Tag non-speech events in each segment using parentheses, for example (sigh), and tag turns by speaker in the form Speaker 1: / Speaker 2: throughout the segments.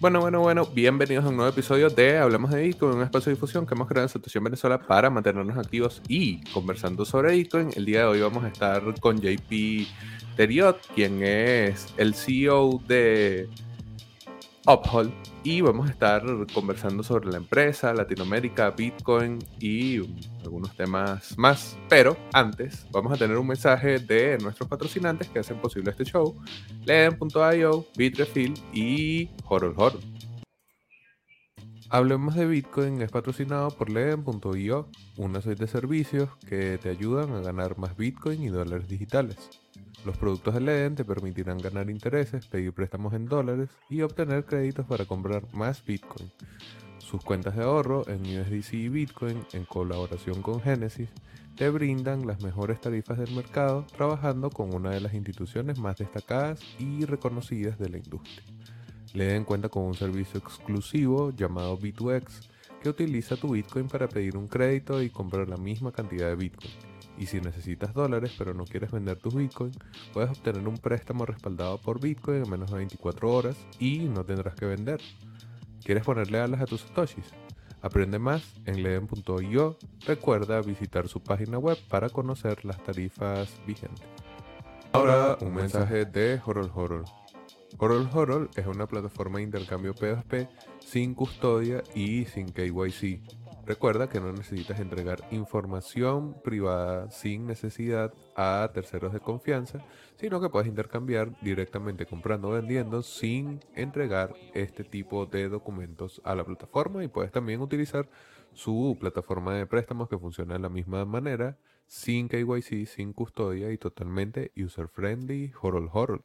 Speaker 1: Bueno, bueno, bueno, bienvenidos a un nuevo episodio de Hablemos de Bitcoin, un espacio de difusión que hemos creado en Situación Venezuela para mantenernos activos y conversando sobre Bitcoin. El día de hoy vamos a estar con JP Teriot, quien es el CEO de Uphold, y vamos a estar conversando sobre la empresa, Latinoamérica, Bitcoin y algunos temas más. Pero antes, vamos a tener un mensaje de nuestros patrocinantes que hacen posible este show: Leden.io, Bitrefill y Horror Horror. Hablemos de Bitcoin es patrocinado por Leden.io, una serie de servicios que te ayudan a ganar más Bitcoin y dólares digitales. Los productos de Leden te permitirán ganar intereses, pedir préstamos en dólares y obtener créditos para comprar más Bitcoin. Sus cuentas de ahorro en USDC y Bitcoin, en colaboración con Genesis, te brindan las mejores tarifas del mercado trabajando con una de las instituciones más destacadas y reconocidas de la industria. Leden cuenta con un servicio exclusivo llamado B2X que utiliza tu Bitcoin para pedir un crédito y comprar la misma cantidad de Bitcoin. Y si necesitas dólares pero no quieres vender tus Bitcoin, puedes obtener un préstamo respaldado por Bitcoin en menos de 24 horas y no tendrás que vender. ¿Quieres ponerle alas a tus satoshis? Aprende más en leden.io. Recuerda visitar su página web para conocer las tarifas vigentes. Ahora un mensaje de Horror Horror. Horror Horror es una plataforma de intercambio P2P sin custodia y sin KYC. Recuerda que no necesitas entregar información privada sin necesidad a terceros de confianza, sino que puedes intercambiar directamente comprando o vendiendo sin entregar este tipo de documentos a la plataforma y puedes también utilizar su plataforma de préstamos que funciona de la misma manera, sin KYC, sin custodia y totalmente user friendly, horror horror.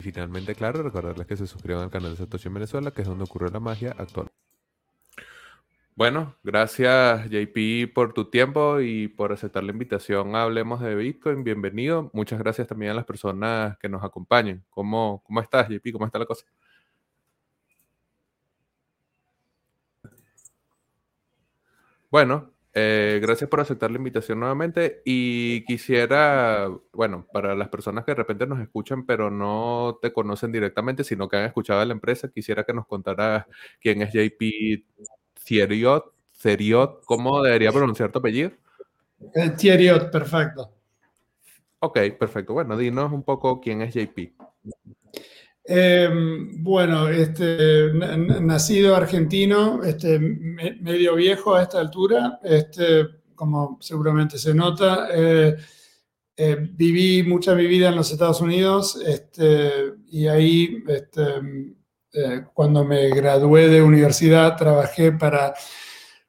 Speaker 1: Finalmente, claro, recordarles que se suscriban al canal de Satoshi Venezuela, que es donde ocurre la magia actual. Bueno, gracias JP por tu tiempo y por aceptar la invitación Hablemos de Bitcoin. Bienvenido. Muchas gracias también a las personas que nos acompañan. ¿Cómo, cómo estás, JP? ¿Cómo está la cosa? Bueno, eh, gracias por aceptar la invitación nuevamente y quisiera, bueno, para las personas que de repente nos escuchan pero no te conocen directamente, sino que han escuchado a la empresa, quisiera que nos contaras quién es JP Thierryot, ¿cómo debería pronunciar tu apellido?
Speaker 2: Eh, Thierryot, perfecto.
Speaker 1: Ok, perfecto. Bueno, dinos un poco quién es JP.
Speaker 2: Em, bueno, este, nacido argentino, este, medio viejo a esta altura, este, como seguramente se nota. Eh, eh, viví mucha mi vida en los Estados Unidos este, y ahí, eh, cuando me gradué de universidad, trabajé para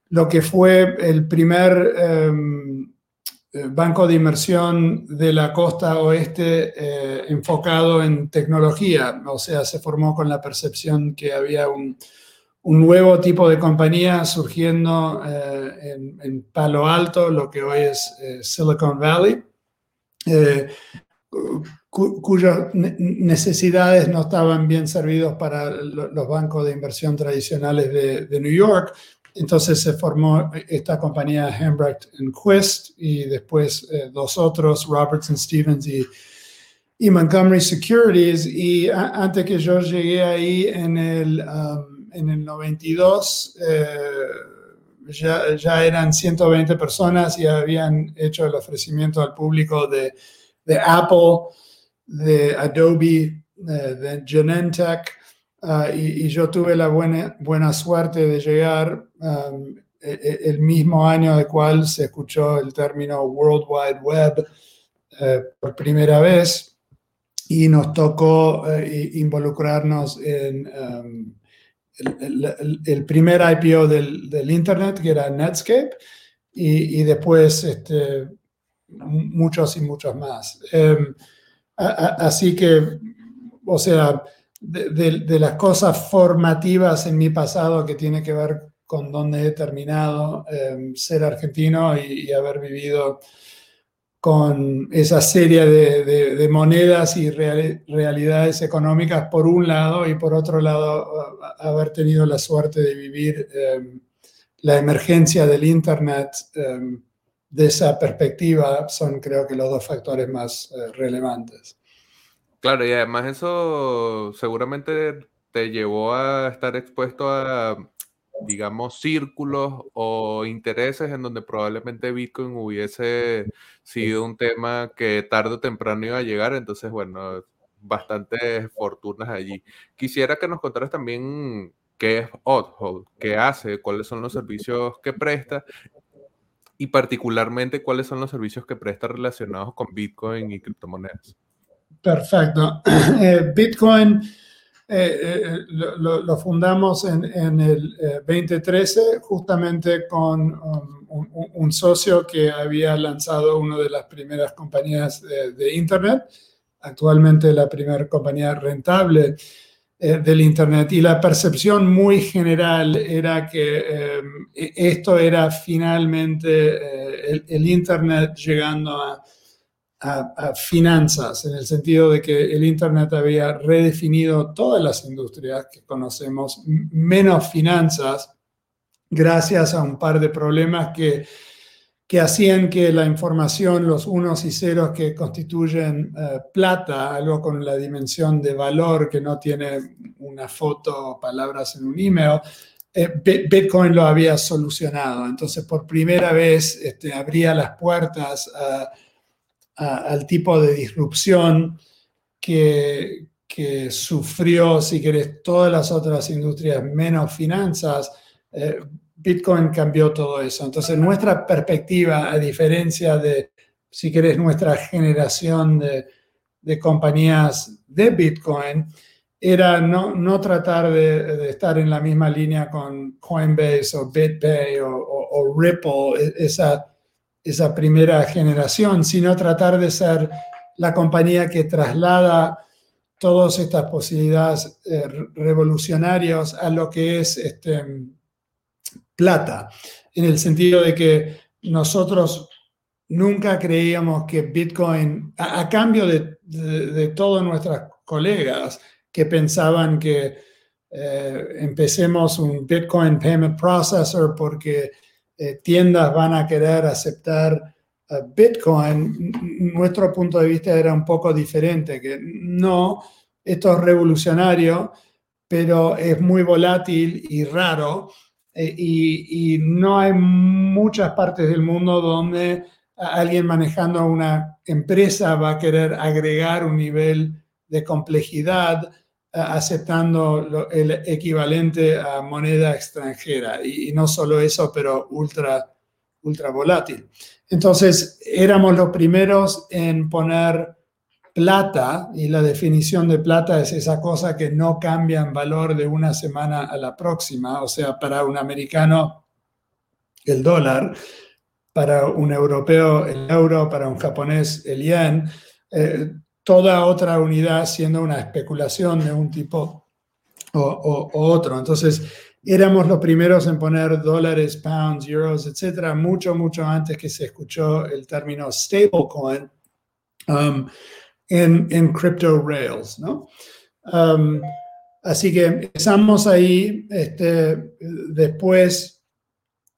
Speaker 2: lo que fue el primer em, banco de inversión de la costa oeste eh, enfocado en tecnología, o sea, se formó con la percepción que había un, nuevo tipo de compañía surgiendo eh, en, Palo Alto, lo que hoy es Silicon Valley, cuyas necesidades no estaban bien servidos para los bancos de inversión tradicionales de New York, entonces se formó esta compañía Hembrecht Quest y después eh, dos otros, Robertson Stevens y, y Montgomery Securities. Y antes que yo llegué ahí en el, um, en el 92, eh, ya, ya, eran 120 personas y habían hecho el ofrecimiento al público de, de Apple, de Adobe, de, Genentech Ah, y, yo tuve la buena, buena suerte de llegar um, e, e, el mismo año de cual se escuchó el término World Wide Web eh, por primera vez y nos tocó eh, involucrarnos en um, el, primer IPO del, del, Internet, que era Netscape, y, después este, muchos y muchos más. Em, así que, o sea, de, las cosas formativas en mi pasado que tiene que ver con donde he terminado, em, ser argentino y, haber vivido con esa serie de, monedas y realidades económicas por un lado y por otro lado haber tenido la suerte de vivir em, la emergencia del Internet em, de esa perspectiva son creo que los dos factores más eh, relevantes.
Speaker 1: Claro, y además eso seguramente te llevó a estar expuesto a, digamos, círculos o intereses en donde probablemente Bitcoin hubiese sido un tema que tarde o temprano iba a llegar, entonces, bueno, bastantes fortunas allí. Quisiera que nos contaras también qué es Oddhold, qué hace, cuáles son los servicios que presta y particularmente cuáles son los servicios que presta relacionados con Bitcoin y criptomonedas.
Speaker 2: Perfecto. (clears throat) Eh, Bitcoin eh, eh, lo, fundamos en, el 2013 justamente con um, un, socio que había lanzado una de las primeras compañías de Internet, actualmente la primera compañía rentable eh, del Internet. Y la percepción muy general era que eh, esto era finalmente eh, el, Internet llegando a, finanzas, en el sentido de que el Internet había redefinido todas las industrias que conocemos, menos finanzas, gracias a un par de problemas que que hacían que la información, los unos y ceros que constituyen eh, plata, algo con la dimensión de valor que no tiene una foto palabras en un email, eh, Bitcoin lo había solucionado. Entonces, por primera vez, este, abría las puertas al tipo de disrupción que, que sufrió, si querés, todas las otras industrias menos finanzas. Eh, Bitcoin cambió todo eso. Entonces, nuestra perspectiva, a diferencia de, si querés, nuestra generación de, compañías de Bitcoin, era no, no tratar de, estar en la misma línea con Coinbase o BitPay o, Ripple, e, esa, esa primera generación, sino tratar de ser la compañía que traslada todas estas posibilidades eh, revolucionarias a lo que es este, plata, en el sentido de que nosotros nunca creíamos que Bitcoin, a, cambio de, de, todos nuestros colegas que pensaban que eh, empecemos un Bitcoin Payment Processor porque eh, tiendas van a querer aceptar eh, Bitcoin, nuestro punto de vista era un poco diferente, que no, esto es revolucionario, pero es muy volátil y raro eh, y, no hay muchas partes del mundo donde alguien manejando una empresa va a querer agregar un nivel de complejidad aceptando el equivalente a moneda extranjera. Y, no solo eso, pero ultra, ultra volátil. Entonces, éramos los primeros en poner plata, y la definición de plata es esa cosa que no cambia en valor de una semana a la próxima, o sea, para un americano el dólar, para un europeo el euro, para un japonés el yen, eh, toda otra unidad siendo una especulación de un tipo o, otro. Entonces, éramos los primeros en poner dólares, pounds, euros, etcétera, mucho, mucho antes que se escuchó el término stablecoin. Um, en, Crypto Rails, ¿no? Um, así que empezamos ahí. Este, después,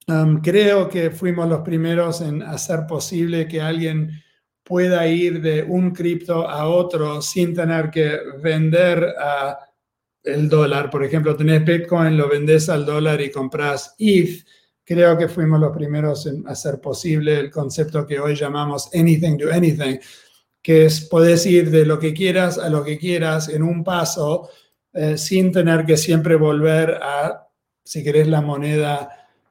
Speaker 2: um, creo que fuimos los primeros en hacer posible que alguien pueda ir de un cripto a otro sin tener que vender a el dólar. Por ejemplo, tenés Bitcoin, lo vendes al dólar y compras ETH. Creo que fuimos los primeros en hacer posible el concepto que hoy llamamos anything to anything, que es puedes ir de lo que quieras a lo que quieras en un paso eh, sin tener que siempre volver a, si querés, la moneda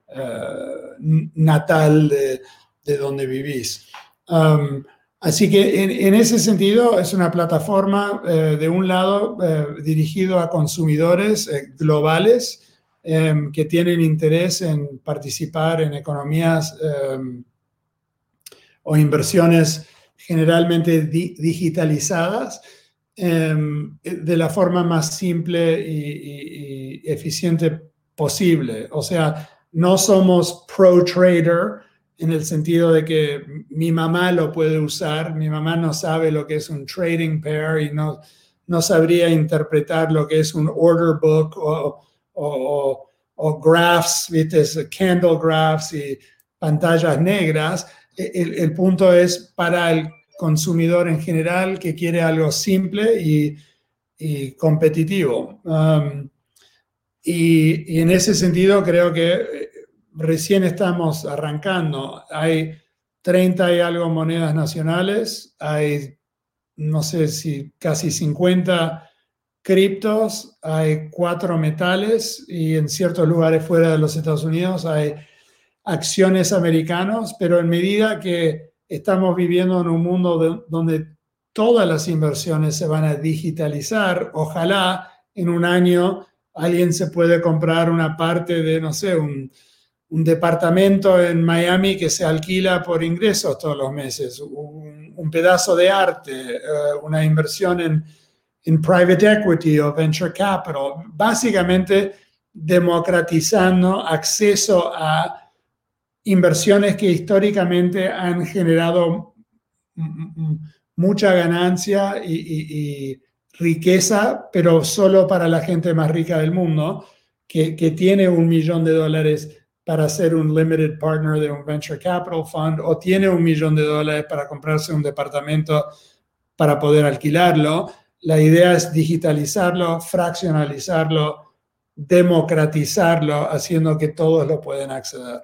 Speaker 2: eh, natal de, donde vivís. Um, así que en, ese sentido es una plataforma, eh, de un lado, dirigido a consumidores globales em, que tienen interés en participar en economías em, o inversiones generalmente digitalizadas em, de la forma más simple y, eficiente posible. O sea, no somos pro trader en el sentido de que mi mamá lo puede usar, mi mamá no sabe lo que es un trading pair y no, no sabría interpretar lo que es un order book o, o, graphs, ¿viste? candle graphs y pantallas negras. E, el, punto es para el consumidor en general que quiere algo simple y, competitivo. Um, y, en ese sentido creo que recién estamos arrancando. Hay 30 y algo monedas nacionales, hay, no sé si casi 50 criptos, hay cuatro metales y en ciertos lugares fuera de los Estados Unidos hay acciones americanos, pero en medida que estamos viviendo en un mundo donde todas las inversiones se van a digitalizar, ojalá en un año alguien se puede comprar una parte de, no sé, un, departamento en Miami que se alquila por ingresos todos los meses, un, pedazo de arte, eh, una inversión en, en private equity o venture capital, básicamente democratizando acceso a inversiones que históricamente han generado mucha ganancia y, riqueza, pero solo para la gente más rica del mundo, que, tiene un millón de dólares para ser un limited partner de un venture capital fund o tiene un millón de dólares para comprarse un departamento para poder alquilarlo. La idea es digitalizarlo, fraccionalizarlo, democratizarlo, haciendo que todos lo puedan acceder.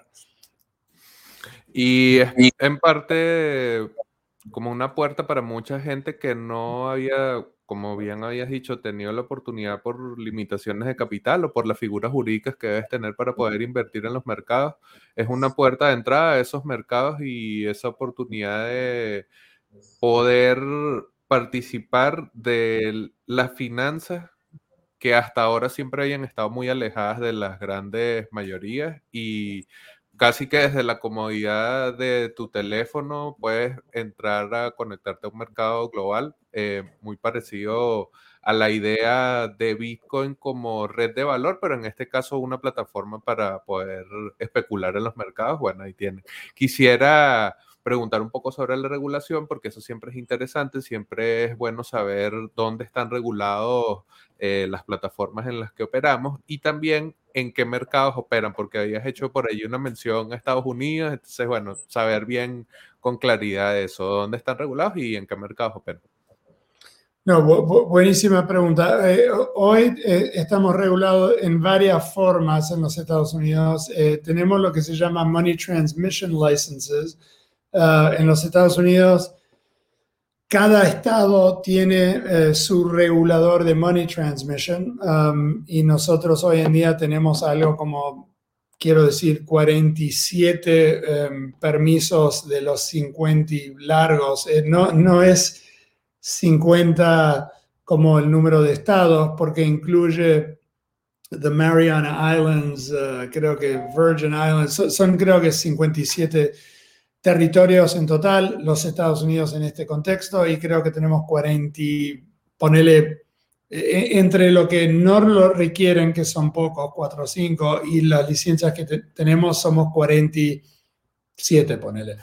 Speaker 1: Y en parte como una puerta para mucha gente que no había, como bien habías dicho, tenido la oportunidad por limitaciones de capital o por las figuras jurídicas que debes tener para poder invertir en los mercados. Es una puerta de entrada a esos mercados y esa oportunidad de poder participar de las finanzas que hasta ahora siempre habían estado muy alejadas de las grandes mayorías y casi que desde la comodidad de tu teléfono puedes entrar a conectarte a un mercado global eh, muy parecido a la idea de Bitcoin como red de valor, pero en este caso una plataforma para poder especular en los mercados. Bueno, ahí tiene. Quisiera preguntar un poco sobre la regulación, porque eso siempre es interesante, siempre es bueno saber dónde están regulados eh, las plataformas en las que operamos y también en qué mercados operan, porque habías hecho por ahí una mención a Estados Unidos, entonces, bueno, saber bien con claridad eso, dónde están regulados y en qué mercados operan.
Speaker 2: No, buenísima pregunta. Eh, hoy eh, estamos regulados en varias formas en los Estados Unidos. tenemos lo que se llama Money Transmission Licenses, Ah, en los Estados Unidos, cada estado tiene eh, su regulador de money transmission um, y nosotros hoy en día tenemos algo como, quiero decir, 47 em, permisos de los 50 largos. Eh, no, no es 50 como el número de estados porque incluye the Mariana Islands, eh, creo que Virgin Islands, son, son creo que 57 territorios en total, los Estados Unidos en este contexto, y creo que tenemos 40, ponele, eh, entre lo que no lo requieren, que son pocos, 4 o 5, y las licencias que tenemos somos 47, ponele.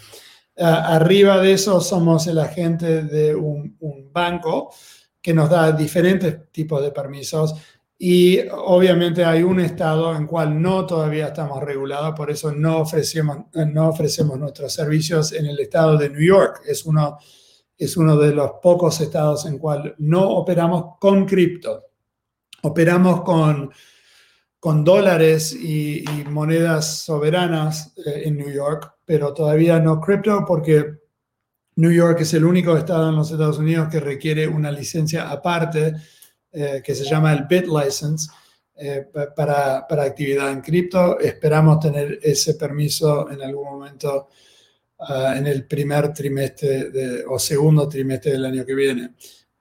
Speaker 2: arriba de eso somos el agente de un, un banco que nos da diferentes tipos de permisos y obviamente hay un estado en cual no todavía estamos regulados, por eso no ofrecemos, no ofrecemos nuestros servicios en el estado de New York. Es uno, es uno de los pocos estados en cual no operamos con cripto. Operamos con, con dólares y, monedas soberanas eh, en New York, pero todavía no cripto porque New York es el único estado en los Estados Unidos que requiere una licencia aparte eh, que se llama el Bit License eh, para, para, actividad en cripto. Esperamos tener ese permiso en algún momento ah, en el primer trimestre o segundo trimestre del año que viene.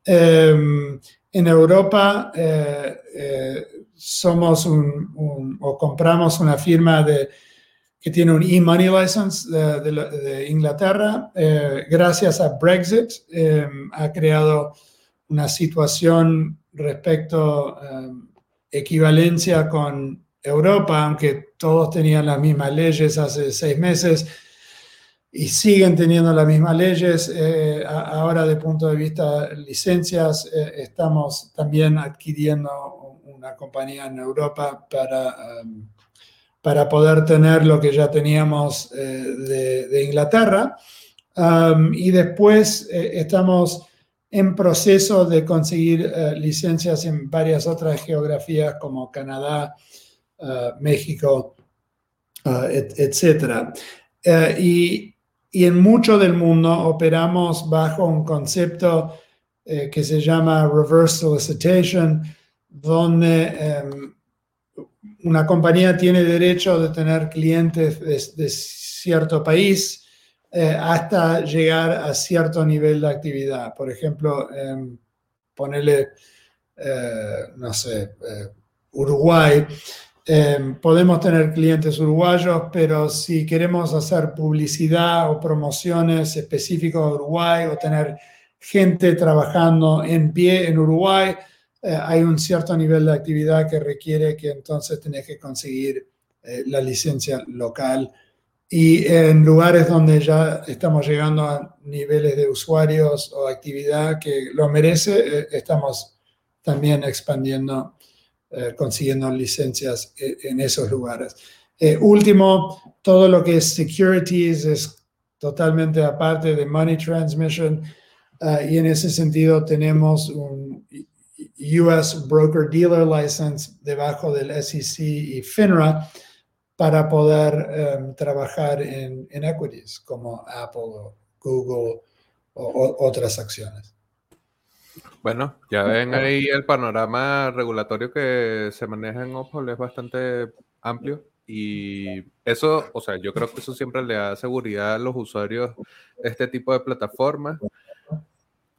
Speaker 2: Em, en Europa eh, somos un, o compramos una firma de que tiene un e-money license de, Inglaterra. Eh, gracias a Brexit ha creado una situación respecto a equivalencia con Europa, aunque todos tenían las mismas leyes hace seis meses y siguen teniendo las mismas leyes. Eh, ahora, de punto de vista licencias, eh, estamos también adquiriendo una compañía en Europa para, um, para poder tener lo que ya teníamos eh, de, Inglaterra. Um, y después estamos en proceso de conseguir licencias en varias otras geografías como Canadá, México, etc. y y en mucho del mundo operamos bajo un concepto eh, que se llama reverse solicitation, donde em, una compañía tiene derecho de tener clientes de, cierto país eh, hasta llegar a cierto nivel de actividad. Por ejemplo, em, ponerle, eh, no sé, Uruguay Em, podemos tener clientes uruguayos, pero si queremos hacer publicidad o promociones específicas a Uruguay o tener gente trabajando en pie en Uruguay, eh, hay un cierto nivel de actividad que requiere que entonces tenés que conseguir eh, la licencia local. Y en lugares donde ya estamos llegando a niveles de usuarios o actividad que lo merece, eh, estamos también expandiendo eh, consiguiendo licencias eh, en esos lugares. Eh, último, todo lo que es securities es totalmente aparte de money transmission y en ese sentido tenemos un US Broker Dealer License debajo del SEC y FINRA para poder trabajar en, en, equities como Apple Google o otras acciones.
Speaker 1: Bueno, ya ven ahí el panorama regulatorio que se maneja en Opal es bastante amplio y eso, o sea, yo creo que eso siempre le da seguridad a los usuarios de este tipo de plataformas.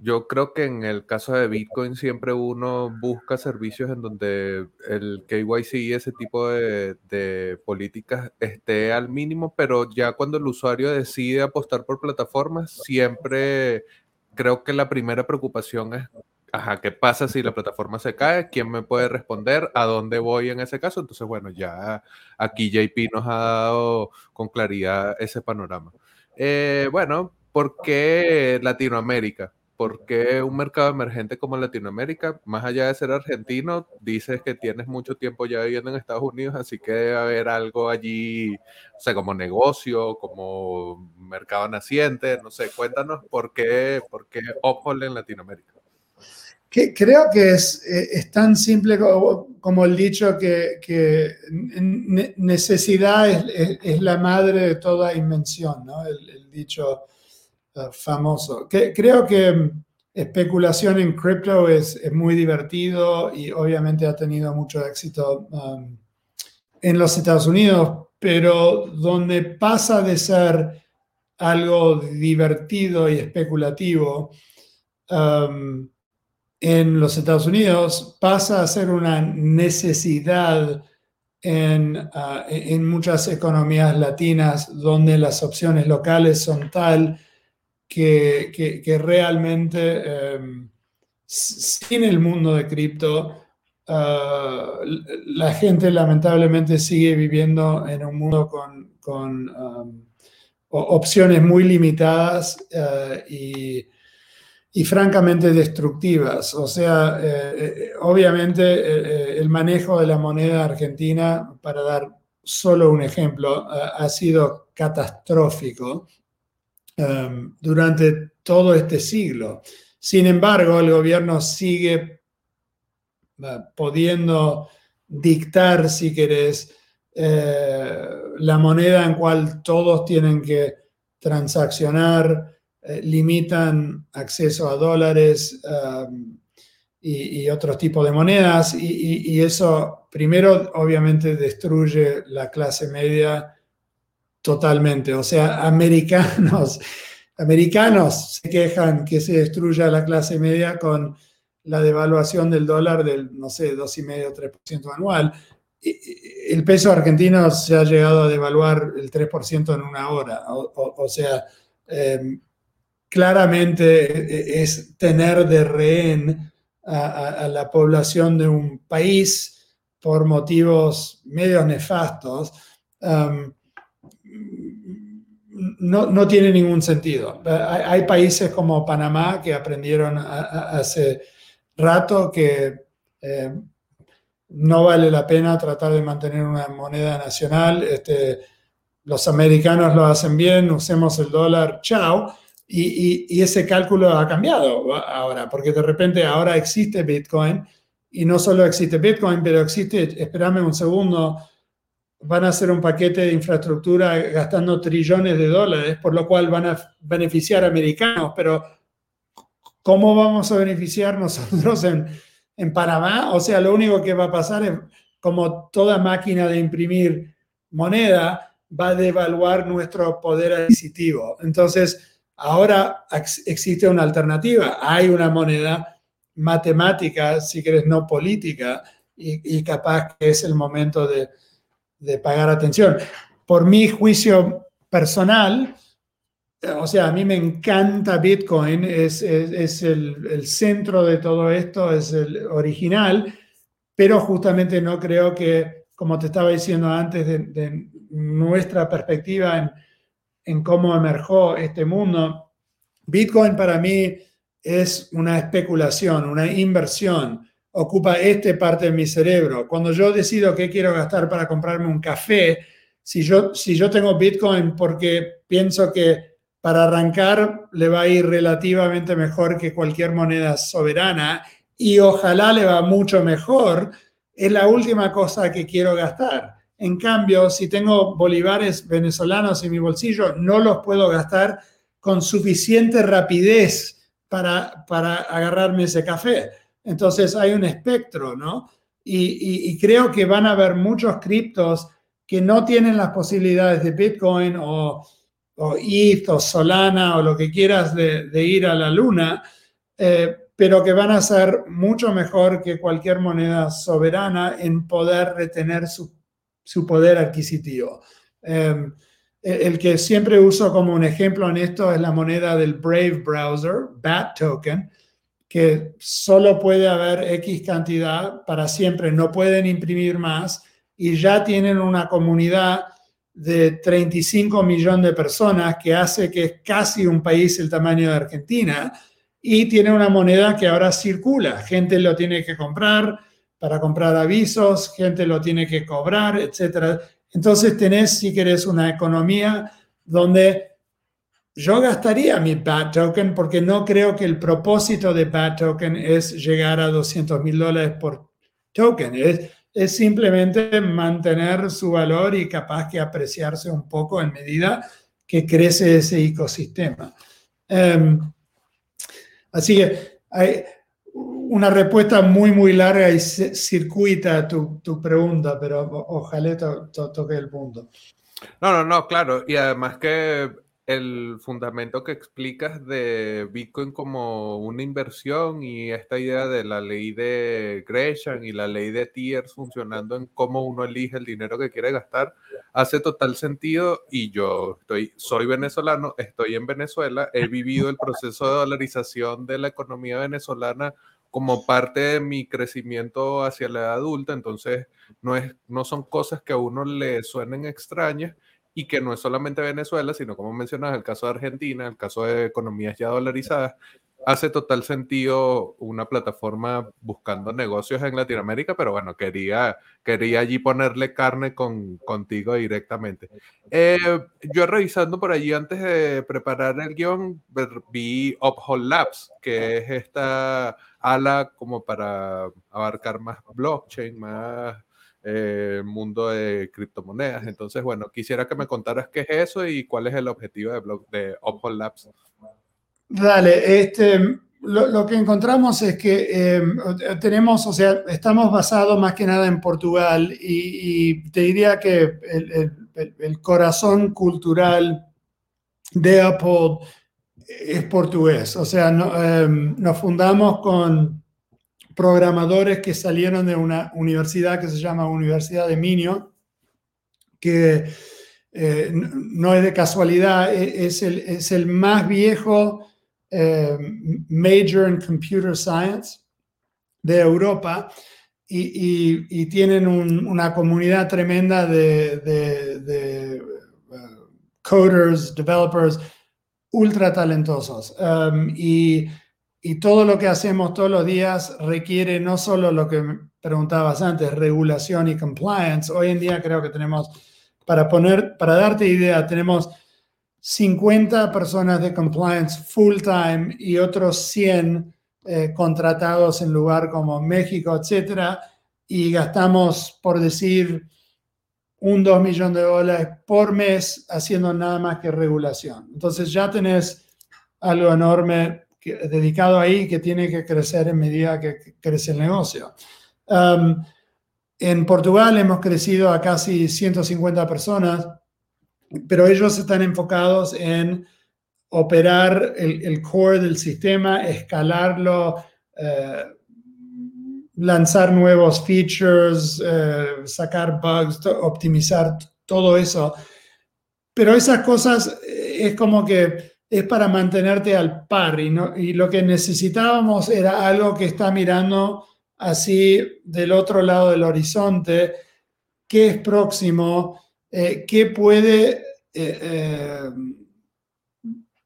Speaker 1: Yo creo que en el caso de Bitcoin siempre uno busca servicios en donde el KYC y ese tipo de, de políticas esté al mínimo, pero ya cuando el usuario decide apostar por plataformas, siempre creo que la primera preocupación es ajá, ¿qué pasa si la plataforma se cae? ¿Quién me puede responder? ¿A dónde voy en ese caso? Entonces, bueno, ya aquí JP nos ha dado con claridad ese panorama. Eh, bueno, ¿por qué Latinoamérica? ¿Por qué un mercado emergente como Latinoamérica? Más allá de ser argentino, dices que tienes mucho tiempo ya viviendo en Estados Unidos, así que debe haber algo allí, o sea, como negocio, como mercado naciente, no sé, cuéntanos por qué, por qué en Latinoamérica
Speaker 2: creo que es, eh, es, tan simple como, el dicho que, necesidad es, la madre de toda invención, ¿no? el, dicho uh, famoso. Que, creo que especulación en cripto es, muy divertido y obviamente ha tenido mucho éxito um, en los Estados Unidos, pero donde pasa de ser algo divertido y especulativo, um, en los Estados Unidos pasa a ser una necesidad en, ah, en muchas economías latinas donde las opciones locales son tal que, realmente em, sin el mundo de cripto ah, la gente lamentablemente sigue viviendo en un mundo con, con opciones muy limitadas ah, y y francamente destructivas. O sea, eh, eh, obviamente eh, el manejo de la moneda argentina, para dar solo un ejemplo, ha sido catastrófico um, durante todo este siglo. Sin embargo, el gobierno sigue pudiendo dictar, si querés, la moneda en cual todos tienen que transaccionar, eh, limitan acceso a dólares um, y, otros tipos de monedas y, eso primero obviamente destruye la clase media totalmente. O sea, americanos, (laughs) americanos se quejan que se destruya la clase media con la devaluación del dólar del, no sé, 2,5-3% anual. el peso argentino se ha llegado a devaluar el 3% en una hora. O, sea, em, claramente es tener de rehén a, la población de un país por motivos medio nefastos. Em, no, tiene ningún sentido. Hay, países como Panamá que aprendieron hace rato que eh, no vale la pena tratar de mantener una moneda nacional. Este, los americanos lo hacen bien, usemos el dólar, chao. Y, ese cálculo ha cambiado ahora, porque de repente ahora existe Bitcoin y no solo existe Bitcoin, pero existe, espérame un segundo, van a hacer un paquete de infraestructura gastando trillones de dólares, por lo cual van a beneficiar a americanos, pero ¿cómo vamos a beneficiar nosotros en, en Panamá? O sea, lo único que va a pasar es, como toda máquina de imprimir moneda, va a devaluar nuestro poder adquisitivo. Entonces, ahora existe una alternativa. Hay una moneda matemática, si quieres, no política, y capaz que es el momento de de pagar atención. Por mi juicio personal, o sea, a mí me encanta Bitcoin, es, el, centro de todo esto, es el original, pero justamente no creo que, como te estaba diciendo antes, de, nuestra perspectiva en, en, cómo emergió este mundo, Bitcoin para mí es una especulación, una inversión ocupa esta parte de mi cerebro. Cuando yo decido qué quiero gastar para comprarme un café, si yo, si yo tengo Bitcoin porque pienso que para arrancar le va a ir relativamente mejor que cualquier moneda soberana y ojalá le va mucho mejor, es la última cosa que quiero gastar. En cambio, si tengo bolívares venezolanos en mi bolsillo, no los puedo gastar con suficiente rapidez para, para agarrarme ese café. Entonces hay un espectro, ¿no? Y, creo que van a haber muchos criptos que no tienen las posibilidades de Bitcoin o, ETH o Solana o lo que quieras de, ir a la luna, eh, pero que van a ser mucho mejor que cualquier moneda soberana en poder retener su, poder adquisitivo. Em, el que siempre uso como un ejemplo en esto es la moneda del Brave Browser, BAT Token, que solo puede haber X cantidad para siempre, no pueden imprimir más y ya tienen una comunidad de 35 millones de personas que hace que es casi un país el tamaño de Argentina y tiene una moneda que ahora circula. Gente lo tiene que comprar para comprar avisos, gente lo tiene que cobrar, etc. Entonces tenés, si querés, una economía donde yo gastaría mi BAT token porque no creo que el propósito de BAT token es llegar a 200 mil dólares por token. Es, simplemente mantener su valor y capaz que apreciarse un poco en medida que crece ese ecosistema. Em, así que hay una respuesta muy, muy larga y circuita tu, tu pregunta, pero ojalá toque el punto.
Speaker 1: No, no, no, claro. Y además que el fundamento que explicas de Bitcoin como una inversión y esta idea de la ley de Gresham y la ley de tiers funcionando en cómo uno elige el dinero que quiere gastar hace total sentido y yo estoy soy venezolano, estoy en Venezuela, he vivido el proceso de dolarización de la economía venezolana como parte de mi crecimiento hacia la edad adulta, entonces no es no son cosas que a uno le suenen extrañas y que no es solamente Venezuela, sino como mencionas, el caso de Argentina, el caso de economías ya dolarizadas, hace total sentido una plataforma buscando negocios en Latinoamérica, pero bueno, quería, quería allí ponerle carne con, contigo directamente. Eh, yo revisando por allí antes de preparar el guion, vi Uphold Labs, que es esta ala como para abarcar más blockchain, más eh, mundo de criptomonedas. Entonces, bueno, quisiera que me contaras qué es eso y cuál es el objetivo de, blog, de Uphold Labs.
Speaker 2: Dale, este, lo, que encontramos es que eh, tenemos, o sea, estamos basados más que nada en Portugal y, te diría que el, corazón cultural de Apple es portugués. O sea, em, nos fundamos con programadores que salieron de una universidad que se llama Universidad de Minio, que eh, no es de casualidad, e, es el, es el más viejo eh, major in computer science de Europa y, tienen una comunidad tremenda de, uh, coders, developers ultra talentosos. Um, y, y todo lo que hacemos todos los días requiere no solo lo que preguntabas antes, regulación y compliance. Hoy en día creo que tenemos, para poner, para darte idea, tenemos 50 personas de compliance full time y otros 100 eh, contratados en lugar como México, etcétera, y gastamos, por decir, un 2 millones de dólares por mes haciendo nada más que regulación. Entonces ya tenés algo enorme dedicado ahí que tiene que crecer en medida que crece el negocio. Um, en Portugal hemos crecido a casi 150 personas, pero ellos están enfocados en operar el, core del sistema, escalarlo, eh, lanzar nuevos features, eh, sacar bugs, optimizar todo eso. Pero esas cosas eh, es como que es para mantenerte al par y, y lo que necesitábamos era algo que está mirando así del otro lado del horizonte, qué es próximo, qué puede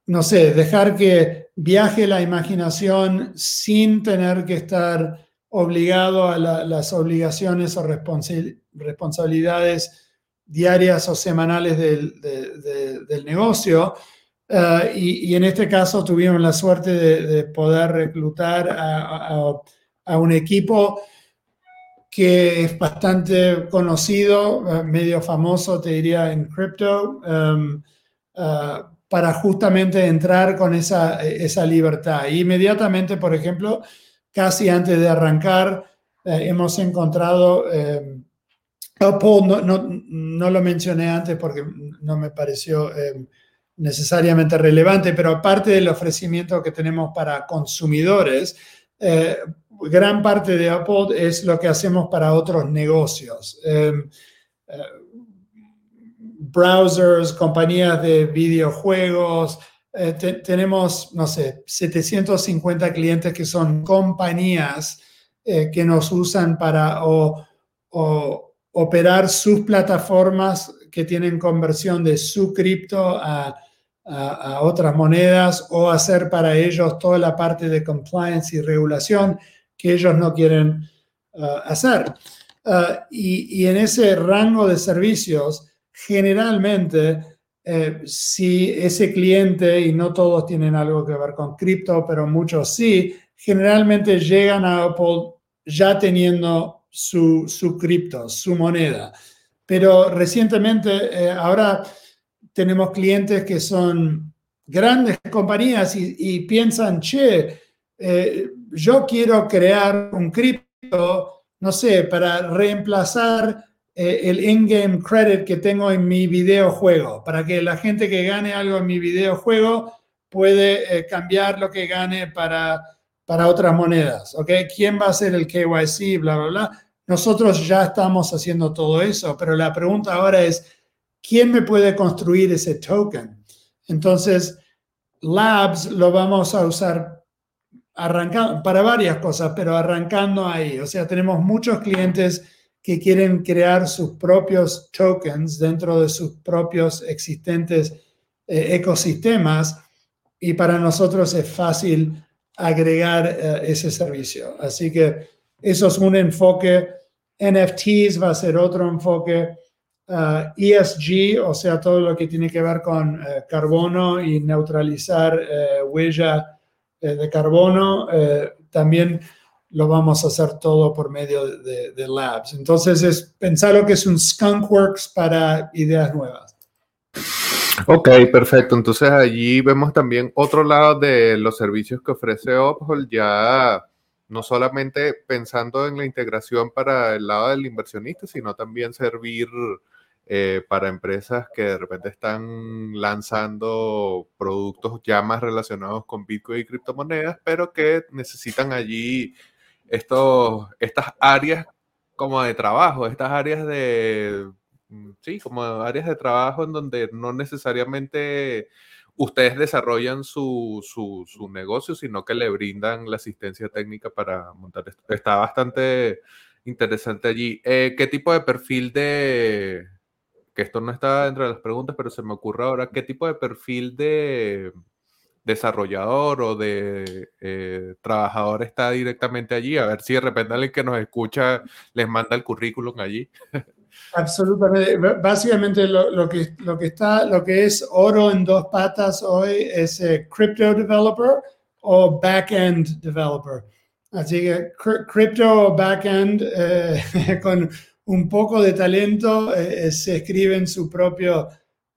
Speaker 2: no sé, dejar que viaje la imaginación sin tener que estar obligado a las obligaciones o responsabilidades diarias o semanales del, negocio. Eh, y, en este caso tuvimos la suerte de, poder reclutar a, un equipo que es bastante conocido, eh, medio famoso, te diría, en cripto. Um, uh, para justamente entrar con esa, esa libertad. inmediatamente, por ejemplo, casi antes de arrancar, eh, hemos encontrado, eh, no, no, lo mencioné antes porque no me pareció eh, necesariamente relevante, pero aparte del ofrecimiento que tenemos para consumidores, gran parte de Apple es lo que hacemos para otros negocios browsers, compañías de videojuegos. Eh, tenemos, no sé, 750 clientes que son compañías eh, que nos usan para o, operar sus plataformas que tienen conversión de su cripto a, otras monedas o hacer para ellos toda la parte de compliance y regulación que ellos no quieren uh, hacer. Uh, y, y en ese rango de servicios, generalmente, eh, si ese cliente, y no todos tienen algo que ver con cripto, pero muchos sí, generalmente llegan a Apple ya teniendo su, su cripto, su moneda. Pero recientemente, eh, ahora tenemos clientes que son grandes compañías y, piensan, che, eh, yo quiero crear un cripto, no sé, para reemplazar eh, el in-game credit que tengo en mi videojuego, para que la gente que gane algo en mi videojuego puede eh, cambiar lo que gane para, para otras monedas. ¿ok? ¿Quién va a hacer el KYC? Bla, bla, bla. Nosotros ya estamos haciendo todo eso, pero la pregunta ahora es, ¿quién me puede construir ese token? Entonces, Labs lo vamos a usar arrancando, para varias cosas, pero arrancando ahí. O sea, tenemos muchos clientes que quieren crear sus propios tokens dentro de sus propios existentes eh, ecosistemas y para nosotros es fácil agregar eh, ese servicio. Así que eso es un enfoque. NFTs va a ser otro enfoque. ESG, uh, e o sea, todo lo que tiene que ver con eh, carbono y neutralizar huella de carbono, también lo vamos a hacer todo por medio de, labs. Entonces es pensar lo que es un Skunkworks para ideas nuevas.
Speaker 1: Ok, perfecto. Entonces allí vemos también otro lado de los servicios que ofrece Uphold, ya no solamente pensando en la integración para el lado del inversionista, sino también servir eh, para empresas que de repente están lanzando productos ya más relacionados con Bitcoin y criptomonedas, pero que necesitan allí estos, estas áreas como de trabajo, estas áreas de, mm, sí, como áreas de trabajo en donde no necesariamente ustedes desarrollan su, su, negocio, sino que le brindan la asistencia técnica para montar esto. Está bastante interesante allí. Eh, ¿Qué tipo de perfil de, esto no está entre las preguntas, pero se me ocurre ahora, ¿qué tipo de perfil de desarrollador o de eh, trabajador está directamente allí, a ver si de repente alguien que nos escucha les manda el currículum allí.
Speaker 2: Absolutamente. Básicamente lo, que, lo, que está, lo que es oro en dos patas hoy es eh, crypto developer o backend developer. Así que crypto o backend eh, (laughs) con un poco de talento se escriben su propio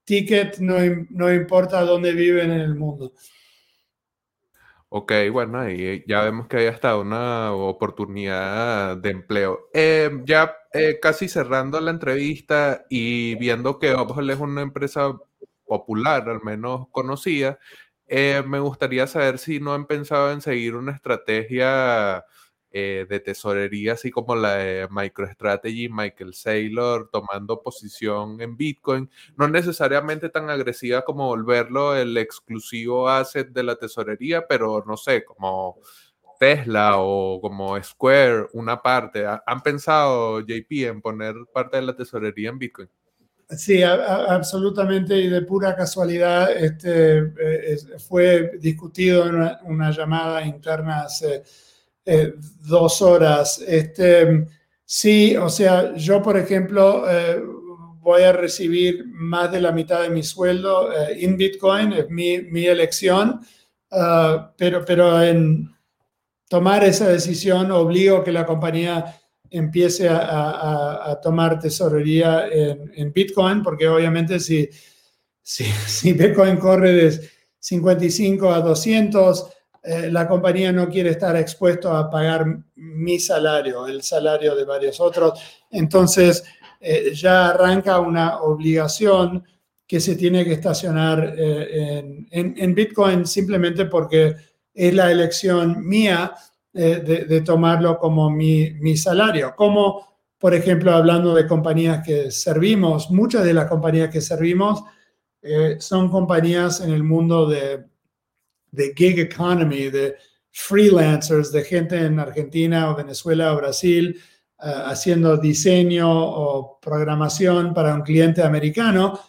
Speaker 2: ticket, no, no importa dónde viven en el mundo.
Speaker 1: Ok, bueno, ahí ya vemos que hay hasta una oportunidad de empleo. Eh, ya eh, casi cerrando la entrevista y viendo que Opel es una empresa popular, al menos conocida, eh, me gustaría saber si no han pensado en seguir una estrategia eh, de tesorería, así como la de MicroStrategy, Michael Saylor, tomando posición en Bitcoin, no necesariamente tan agresiva como volverlo el exclusivo asset de la tesorería, pero no sé, como Tesla o como Square, una parte. ¿Han pensado, JP, en poner parte de la tesorería en Bitcoin?
Speaker 2: Sí, absolutamente y de pura casualidad este, eh, fue discutido en una, una llamada interna hace eh, dos horas. Este, sí, o sea, yo, por ejemplo, eh, voy a recibir más de la mitad de mi sueldo eh, en Bitcoin, es mi, mi elección, ah, pero, pero en tomar esa decisión obligo que la compañía empiece a, a, tomar tesorería en, en, Bitcoin, porque obviamente si, si (laughs) Bitcoin corre de 55 a 200, eh, la compañía no quiere estar expuesto a pagar mi salario, el salario de varios otros. Entonces, eh, ya arranca una obligación que se tiene que estacionar eh, en, Bitcoin simplemente porque es la elección mía de, tomarlo como mi, mi salario. Como, por ejemplo, hablando de compañías que servimos, muchas de las compañías que servimos son compañías en el mundo de de gig economy, de freelancers, de gente en Argentina o Venezuela o Brasil eh, haciendo diseño o programación para un cliente americano,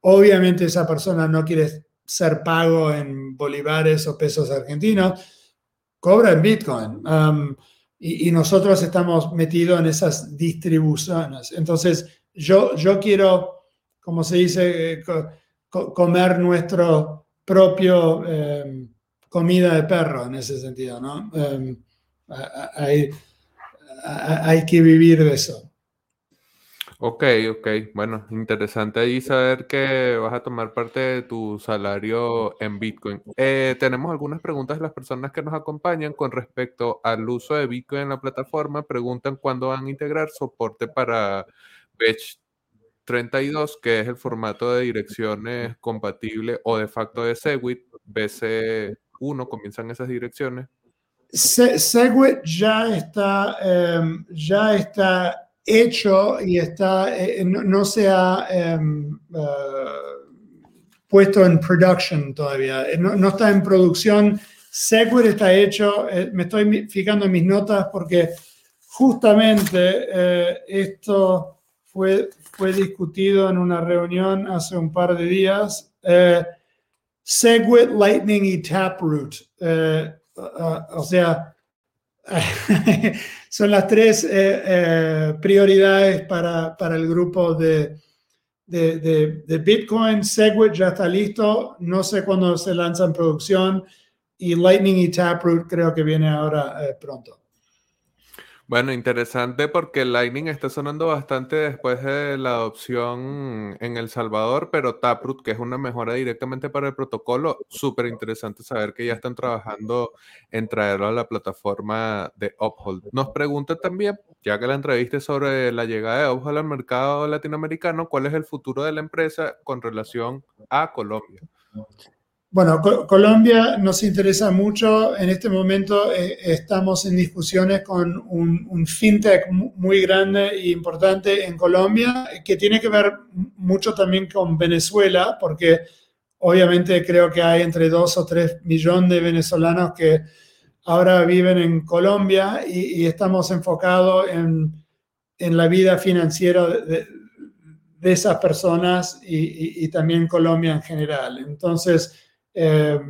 Speaker 2: obviamente esa persona no quiere ser pago en bolívares o pesos argentinos, cobra en Bitcoin. Um, y, nosotros estamos metidos en esas distribuciones. Entonces, yo, yo quiero, como se dice, eh, comer nuestro propio... Eh, comida de perro en ese sentido, ¿no? Em, hay, hay, que vivir de eso.
Speaker 1: Ok, ok. Bueno, interesante ahí saber que vas a tomar parte de tu salario en Bitcoin. Eh, tenemos algunas preguntas de las personas que nos acompañan con respecto al uso de Bitcoin en la plataforma. Preguntan cuándo van a integrar soporte para Batch 32, que es el formato de direcciones compatible o de facto de Segwit, BC uno comienzan esas direcciones.
Speaker 2: Segwit ya está, em, ya está hecho y está, eh, no, se ha em, eh, puesto en production todavía, eh, no, está en producción. Segwit está hecho, me estoy fijando en mis notas porque justamente esto fue, fue discutido en una reunión hace un par de días. Segwit, Lightning y Taproot. Eh, o sea, (laughs) son las tres eh, eh, prioridades para, para, el grupo de, de, de, Bitcoin. Segwit ya está listo. No sé cuándo se lanza en producción. Y Lightning y Taproot creo que viene ahora pronto.
Speaker 1: Bueno, interesante porque Lightning está sonando bastante después de la adopción en El Salvador, pero Taproot, que es una mejora directamente para el protocolo, súper interesante saber que ya están trabajando en traerlo a la plataforma de Uphold. Nos pregunta también, ya que la entrevista sobre la llegada de Uphold al mercado latinoamericano, ¿cuál es el futuro de la empresa con relación a Colombia?
Speaker 2: Bueno, Colombia nos interesa mucho. En este momento eh, estamos en discusiones con un, fintech muy grande e importante en Colombia, que tiene que ver mucho también con Venezuela, porque obviamente creo que hay entre dos o tres millones de venezolanos que ahora viven en Colombia y, estamos enfocados en, la vida financiera de, esas personas y, y también Colombia en general. Entonces, eh,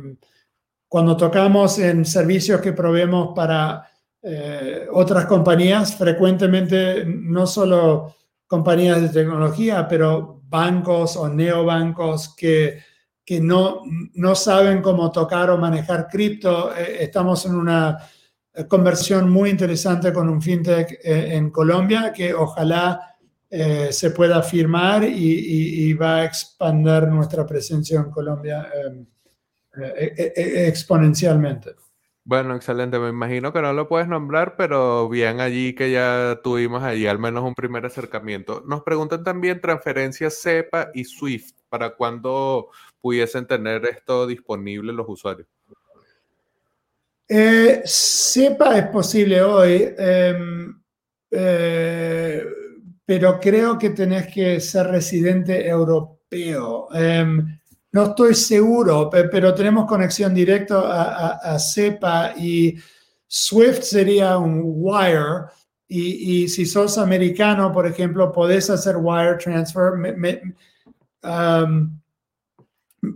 Speaker 2: cuando tocamos en servicios que proveemos para eh, otras compañías, frecuentemente no solo compañías de tecnología, pero bancos o neobancos que, que no, no saben cómo tocar o manejar cripto. Eh, estamos en una conversión muy interesante con un fintech en Colombia que ojalá se pueda firmar y, va a expandir nuestra presencia en Colombia exponencialmente.
Speaker 1: Bueno, excelente. Me imagino que no lo puedes nombrar, pero bien allí que ya tuvimos allí al menos un primer acercamiento. Nos preguntan también transferencias SEPA y SWIFT. ¿Para cuándo pudiesen tener esto disponible los usuarios?
Speaker 2: SEPA es posible hoy, em, pero creo que tenés que ser residente europeo. No estoy seguro, pero tenemos conexión directa a, CEPA y Swift sería un wire. Y, si sos americano, por ejemplo, podés hacer wire transfer. Me, um,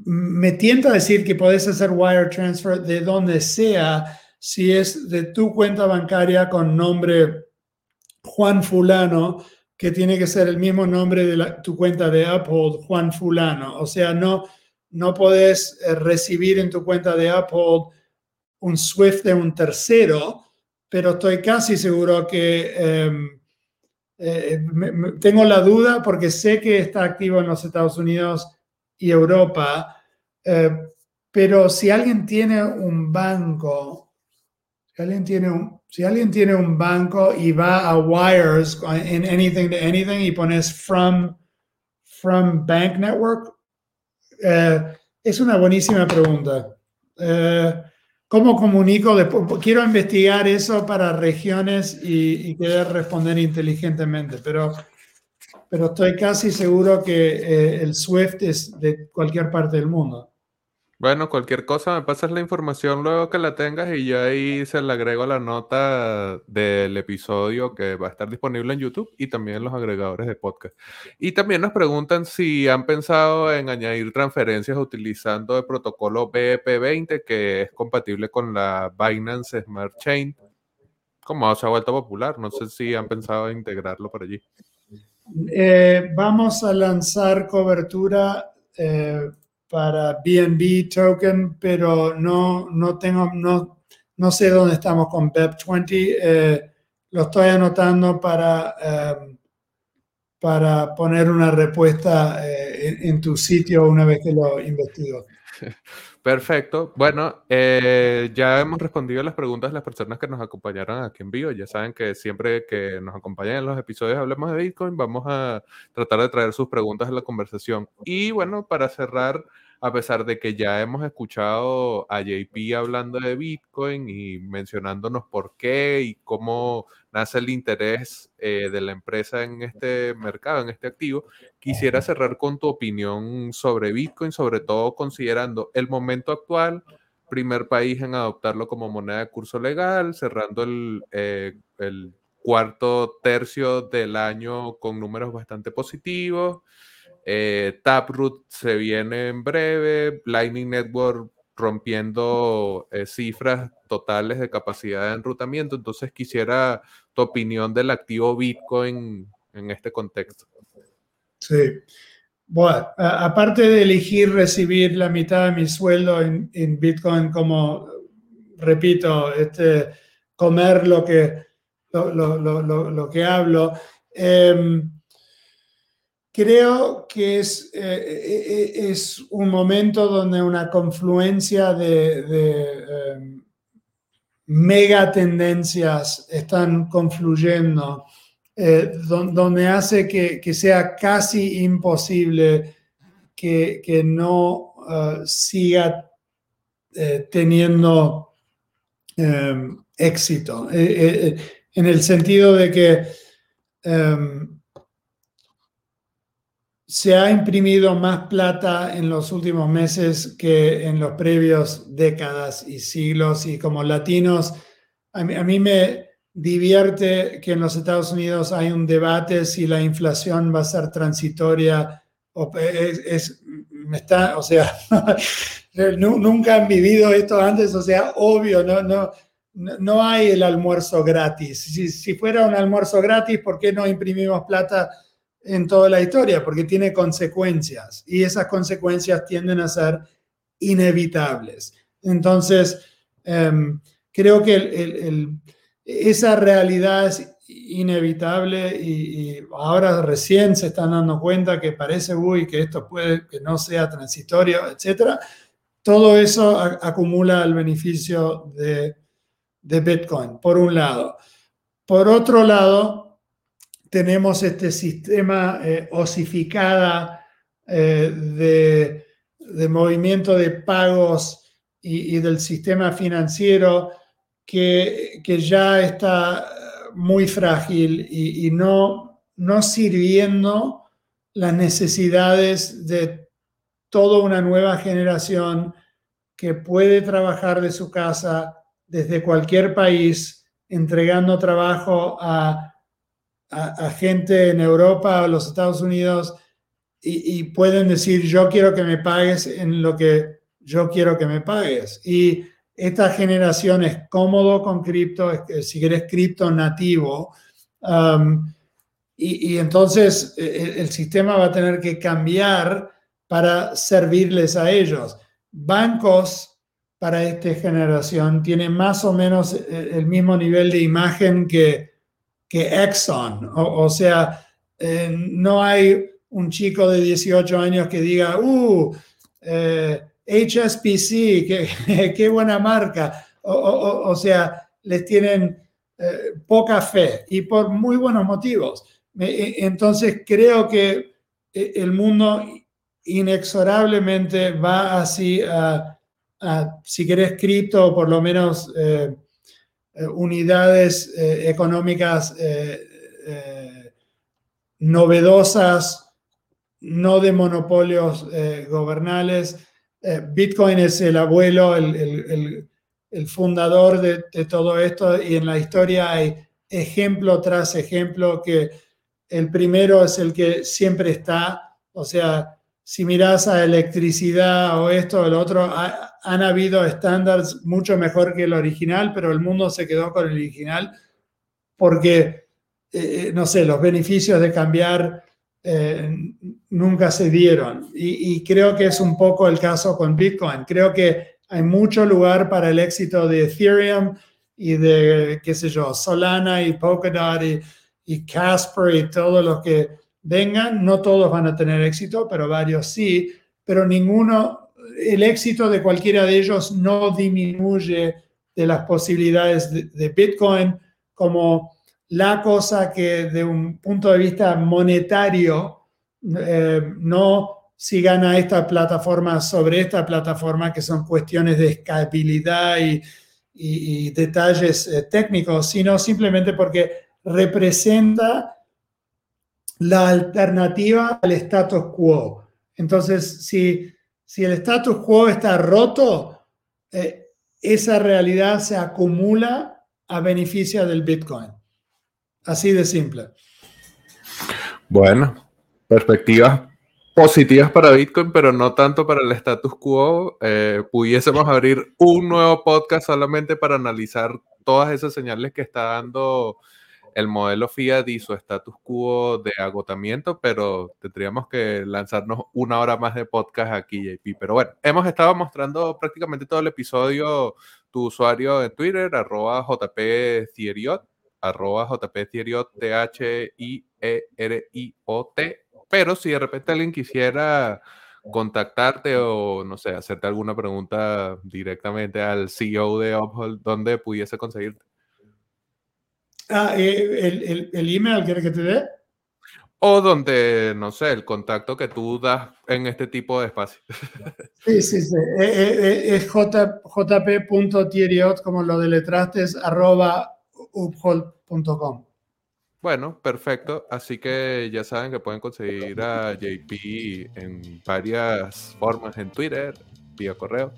Speaker 2: me tienta decir que podés hacer wire transfer de donde sea si es de tu cuenta bancaria con nombre Juan Fulano, que tiene que ser el mismo nombre de tu cuenta de Apple, Juan Fulano. O sea, no, no podés eh, recibir en tu cuenta de Apple un Swift de un tercero, pero estoy casi seguro que em, eh, tengo la duda porque sé que está activo en los Estados Unidos y Europa, eh, pero si alguien tiene un banco, si alguien tiene un, si alguien tiene un banco y va a wires en anything to anything y pones from, from bank network, eh, es una buenísima pregunta. Eh, ¿Cómo comunico? quiero investigar eso para regiones y, querer responder inteligentemente, pero, pero estoy casi seguro que eh, el SWIFT es de cualquier parte del mundo.
Speaker 1: Bueno, cualquier cosa, me pasas la información luego que la tengas y yo ahí se la agrego a la nota del episodio que va a estar disponible en YouTube y también en los agregadores de podcast. Y también nos preguntan si han pensado en añadir transferencias utilizando el protocolo BEP20 que es compatible con la Binance Smart Chain. Como se ha vuelto popular, no sé si han pensado en integrarlo por allí.
Speaker 2: Eh, vamos a lanzar cobertura. Eh, para BNB token, pero no, no tengo, no, no sé dónde estamos con BEP20. Eh, lo estoy anotando para, em, para poner una respuesta eh, en, tu sitio una vez que lo investigo. (laughs)
Speaker 1: Perfecto. Bueno, eh, ya hemos respondido las preguntas de las personas que nos acompañaron aquí en vivo. Ya saben que siempre que nos acompañan en los episodios Hablemos de Bitcoin, vamos a tratar de traer sus preguntas a la conversación. Y bueno, para cerrar, a pesar de que ya hemos escuchado a JP hablando de Bitcoin y mencionándonos por qué y cómo nace el interés eh, de la empresa en este mercado, en este activo, quisiera cerrar con tu opinión sobre Bitcoin, sobre todo considerando el momento actual, primer país en adoptarlo como moneda de curso legal, cerrando el, eh, el cuarto tercio del año con números bastante positivos. Eh, Taproot se viene en breve, Lightning Network rompiendo eh, cifras totales de capacidad de enrutamiento. Entonces quisiera tu opinión del activo Bitcoin en este contexto.
Speaker 2: Sí. Bueno, aparte de elegir recibir la mitad de mi sueldo en, Bitcoin como, repito, este, comer lo que, lo, que hablo, em, Creo que es, eh, eh, eh, es un momento donde una confluencia de, em, mega tendencias están confluyendo, donde hace que, sea casi imposible que, no siga teniendo em, éxito, en el sentido de que em, se ha imprimido más plata en los últimos meses que en los previos décadas y siglos y como latinos, a mí, me divierte que en los Estados Unidos hay un debate si la inflación va a ser transitoria o es, está, o sea, (laughs) nunca han vivido esto antes, o sea, obvio, no, no, no hay el almuerzo gratis. Si, si fuera un almuerzo gratis, ¿por qué no imprimimos plata? En toda la historia, porque tiene consecuencias y esas consecuencias tienden a ser inevitables. Entonces, em, creo que esa realidad es inevitable y, ahora recién se están dando cuenta que parece, uy, que esto puede que no sea transitorio, etcétera. Todo eso acumula el beneficio de, de Bitcoin, por un lado. Por otro lado, tenemos este sistema eh, eh, de, movimiento de pagos y, del sistema financiero que, que, ya está muy frágil y, no, no sirviendo las necesidades de toda una nueva generación que puede trabajar de su casa desde cualquier país, entregando trabajo a a, gente en Europa o los Estados Unidos y, pueden decir, yo quiero que me pagues en lo que yo quiero que me pagues. Y esta generación es cómodo con cripto, si quieres cripto nativo. Um, y, entonces e, e, el, sistema va a tener que cambiar para servirles a ellos. Bancos para esta generación tienen más o menos e, el mismo nivel de imagen que que Exxon. O, sea, eh, no hay un chico de 18 años que diga, uh, HSBC, eh, (laughs) qué, buena marca. O, sea, les tienen eh, poca fe y por muy buenos motivos. Entonces creo que el mundo inexorablemente va así a, si querés, cripto, por lo menos eh, unidades eh, económicas eh, novedosas, no de monopolios gobernales. Bitcoin es el abuelo, el, fundador de, de, todo esto y en la historia hay ejemplo tras ejemplo que el primero es el que siempre está, o sea, si miras a electricidad o esto o lo otro, han habido estándares mucho mejor que el original, pero el mundo se quedó con el original porque, eh, eh, no sé, los beneficios de cambiar eh, nunca se dieron. Y, creo que es un poco el caso con Bitcoin. Creo que hay mucho lugar para el éxito de Ethereum y de, qué sé yo, Solana y Polkadot y, y Casper y todos los que vengan, no todos van a tener éxito, pero varios sí, pero ninguno, el éxito de cualquiera de ellos no disminuye de las posibilidades de, Bitcoin como la cosa que de un punto de vista monetario, eh, no si gana esta plataforma sobre esta plataforma, que son cuestiones de escalabilidad y, detalles eh, técnicos, sino simplemente porque representa la alternativa al status quo. Entonces, si, si el status quo está roto, eh, esa realidad se acumula a beneficio del Bitcoin. Así de simple.
Speaker 1: Bueno, perspectivas positivas para Bitcoin, pero no tanto para el status quo. Eh, pudiésemos abrir un nuevo podcast solamente para analizar todas esas señales que está dando el modelo Fiat y su status quo de agotamiento, pero tendríamos que lanzarnos una hora más de podcast aquí, JP. Pero bueno, hemos estado mostrando prácticamente todo el episodio tu usuario en Twitter, arroba jpcieriot, arroba jpcieriot, T-H-I-E-R-I-O-T. Pero si de repente alguien quisiera contactarte o, no sé, hacerte alguna pregunta directamente al CEO de Uphold, ¿dónde pudiese conseguirte?
Speaker 2: Ah, eh, el, el, email, ¿quieres que te dé?
Speaker 1: O donde, no sé, el contacto que tú das en este tipo de espacio. (laughs)
Speaker 2: Sí, sí, sí. Eh, eh, eh, es jp.tieriot, como lo deletraste, es arroba uphold.com.
Speaker 1: Bueno, perfecto. Así que ya saben que pueden conseguir a JP en varias formas en Twitter, vía correo.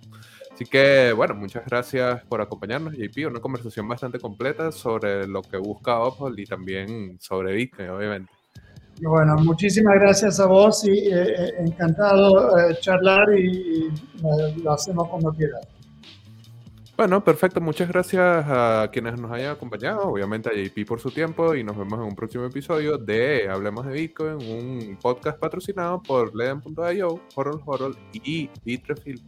Speaker 1: Así que, bueno, muchas gracias por acompañarnos, JP. Una conversación bastante completa sobre lo que busca Uphold y también sobre Bitcoin, obviamente.
Speaker 2: Bueno, muchísimas gracias a vos y eh, eh, encantado de charlar y, lo hacemos cuando quieras.
Speaker 1: Bueno, perfecto. Muchas gracias a quienes nos hayan acompañado, obviamente a JP por su tiempo y nos vemos en un próximo episodio de Hablemos de Bitcoin, un podcast patrocinado por Leden.io, Horror Horror y Bitrefill.